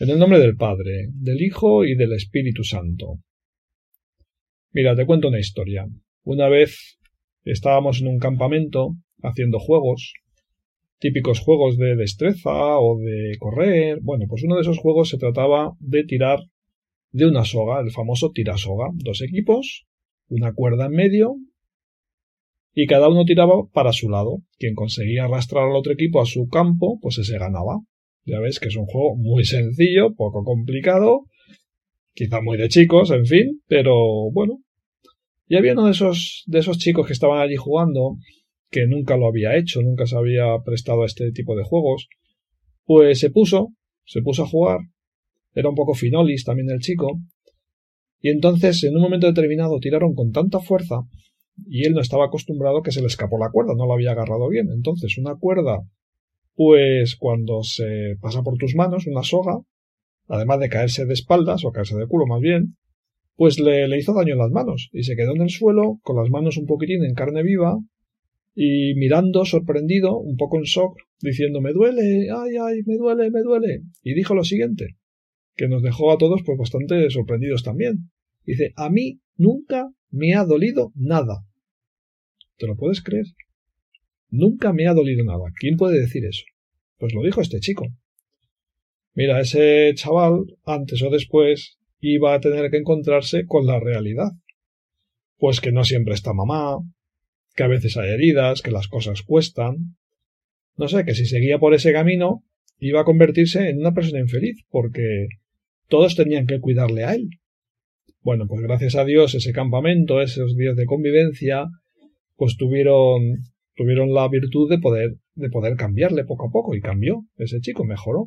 En el nombre del Padre, del Hijo y del Espíritu Santo. Mira, te cuento una historia. Una vez estábamos en un campamento haciendo juegos, típicos juegos de destreza o de correr. Bueno, pues uno de esos juegos se trataba de tirar de una soga, el famoso tirasoga. Dos equipos, una cuerda en medio, y cada uno tiraba para su lado. Quien conseguía arrastrar al otro equipo a su campo, pues ese ganaba. Ya ves que es un juego muy sencillo, poco complicado, quizá muy de chicos, en fin, pero bueno. Y había uno de esos, de esos chicos que estaban allí jugando, que nunca lo había hecho, nunca se había prestado a este tipo de juegos, pues se puso, se puso a jugar, era un poco finolis también el chico, y entonces en un momento determinado tiraron con tanta fuerza, y él no estaba acostumbrado que se le escapó la cuerda, no la había agarrado bien. Entonces una cuerda pues cuando se pasa por tus manos una soga, además de caerse de espaldas o caerse de culo más bien, pues le, hizo daño en las manos y se quedó en el suelo con las manos un poquitín en carne viva y mirando sorprendido, un poco en shock, diciendo me duele, ay, ay, me duele, me duele. Y dijo lo siguiente, que nos dejó a todos pues bastante sorprendidos también. Dice, a mí nunca me ha dolido nada. ¿Te lo puedes creer? Nunca me ha dolido nada. ¿Quién puede decir eso? Pues lo dijo este chico. Mira, ese chaval, antes o después, iba a tener que encontrarse con la realidad. Pues que no siempre está mamá, que a veces hay heridas, que las cosas cuestan. No sé, que si seguía por ese camino, iba a convertirse en una persona infeliz, porque todos tenían que cuidarle a él. Bueno, pues gracias a Dios ese campamento, esos días de convivencia, pues tuvieron tuvieron la virtud de poder, de poder cambiarle poco a poco y cambió. Ese chico mejoró.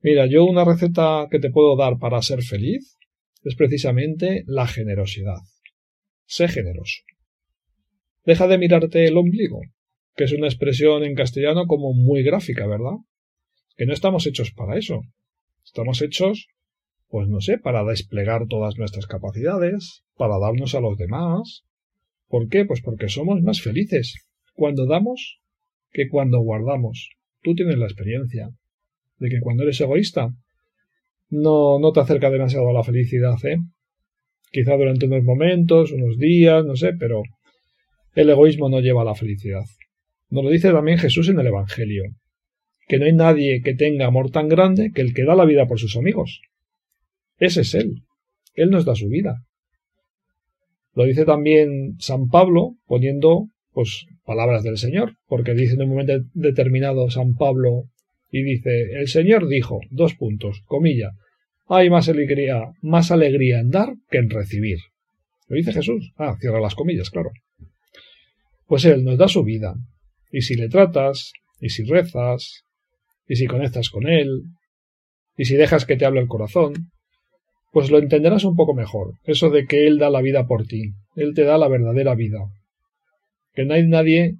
Mira, yo una receta que te puedo dar para ser feliz es precisamente la generosidad. Sé generoso. Deja de mirarte el ombligo, que es una expresión en castellano como muy gráfica, ¿verdad? Que no estamos hechos para eso. Estamos hechos, pues no sé, para desplegar todas nuestras capacidades, para darnos a los demás, ¿Por qué? Pues porque somos más felices cuando damos que cuando guardamos. Tú tienes la experiencia de que cuando eres egoísta no, no te acerca demasiado a la felicidad, ¿eh? Quizá durante unos momentos, unos días, no sé, pero el egoísmo no lleva a la felicidad. Nos lo dice también Jesús en el Evangelio, que no hay nadie que tenga amor tan grande que el que da la vida por sus amigos. Ese es Él. Él nos da su vida. Lo dice también San Pablo poniendo pues palabras del Señor, porque dice en un momento determinado San Pablo y dice, el Señor dijo, dos puntos, comilla, hay más alegría, más alegría en dar que en recibir. Lo dice Jesús. Ah, cierra las comillas, claro. Pues Él nos da su vida. Y si le tratas, y si rezas, y si conectas con Él, y si dejas que te hable el corazón, pues lo entenderás un poco mejor, eso de que Él da la vida por ti, Él te da la verdadera vida. Que no hay nadie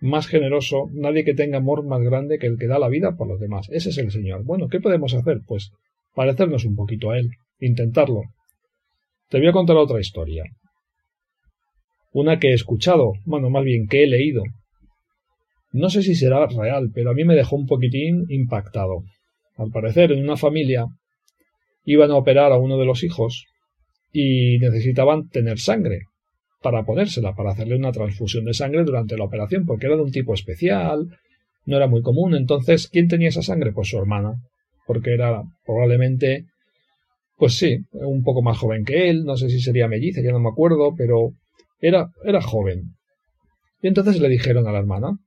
más generoso, nadie que tenga amor más grande que el que da la vida por los demás. Ese es el Señor. Bueno, ¿qué podemos hacer? Pues parecernos un poquito a Él, intentarlo. Te voy a contar otra historia. Una que he escuchado, bueno, más bien que he leído. No sé si será real, pero a mí me dejó un poquitín impactado. Al parecer, en una familia iban a operar a uno de los hijos y necesitaban tener sangre para ponérsela, para hacerle una transfusión de sangre durante la operación, porque era de un tipo especial, no era muy común. Entonces, ¿quién tenía esa sangre? Pues su hermana, porque era probablemente, pues sí, un poco más joven que él, no sé si sería melliza, ya no me acuerdo, pero era, era joven. Y entonces le dijeron a la hermana,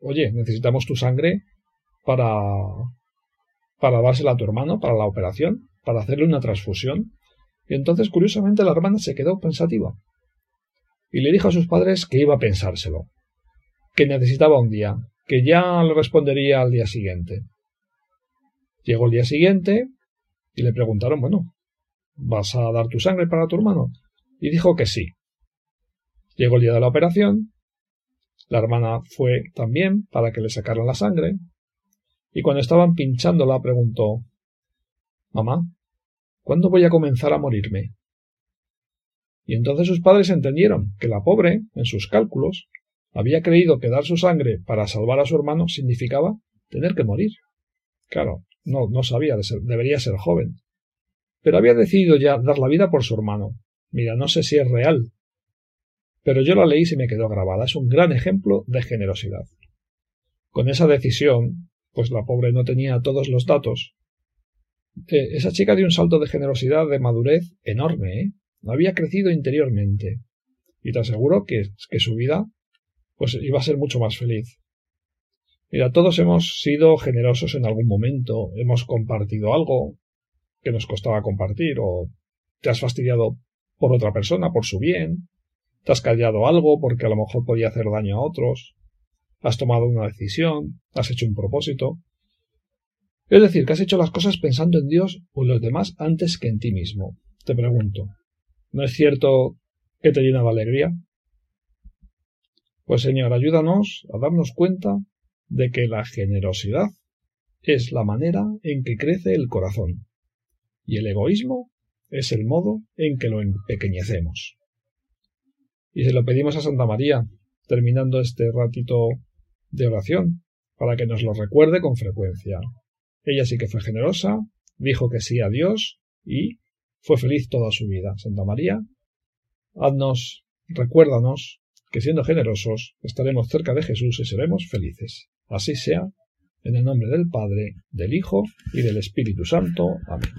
oye, necesitamos tu sangre para, para dársela a tu hermano, para la operación para hacerle una transfusión, y entonces curiosamente la hermana se quedó pensativa, y le dijo a sus padres que iba a pensárselo, que necesitaba un día, que ya le respondería al día siguiente. Llegó el día siguiente y le preguntaron, bueno, ¿vas a dar tu sangre para tu hermano? Y dijo que sí. Llegó el día de la operación, la hermana fue también para que le sacaran la sangre, y cuando estaban pinchándola preguntó Mamá, ¿cuándo voy a comenzar a morirme? Y entonces sus padres entendieron que la pobre, en sus cálculos, había creído que dar su sangre para salvar a su hermano significaba tener que morir. Claro, no, no sabía, debería ser joven. Pero había decidido ya dar la vida por su hermano. Mira, no sé si es real, pero yo la leí y se me quedó grabada. Es un gran ejemplo de generosidad. Con esa decisión, pues la pobre no tenía todos los datos. Esa chica dio un salto de generosidad, de madurez enorme, ¿eh? Había crecido interiormente. Y te aseguro que, que su vida, pues iba a ser mucho más feliz. Mira, todos hemos sido generosos en algún momento, hemos compartido algo que nos costaba compartir, o te has fastidiado por otra persona, por su bien, te has callado algo porque a lo mejor podía hacer daño a otros, has tomado una decisión, has hecho un propósito. Es decir, que has hecho las cosas pensando en Dios o en los demás antes que en ti mismo. Te pregunto, ¿no es cierto que te llena de alegría? Pues Señor, ayúdanos a darnos cuenta de que la generosidad es la manera en que crece el corazón y el egoísmo es el modo en que lo empequeñecemos. Y se lo pedimos a Santa María, terminando este ratito de oración, para que nos lo recuerde con frecuencia. Ella sí que fue generosa, dijo que sí a Dios y fue feliz toda su vida. Santa María, haznos, recuérdanos que siendo generosos estaremos cerca de Jesús y seremos felices. Así sea, en el nombre del Padre, del Hijo y del Espíritu Santo. Amén.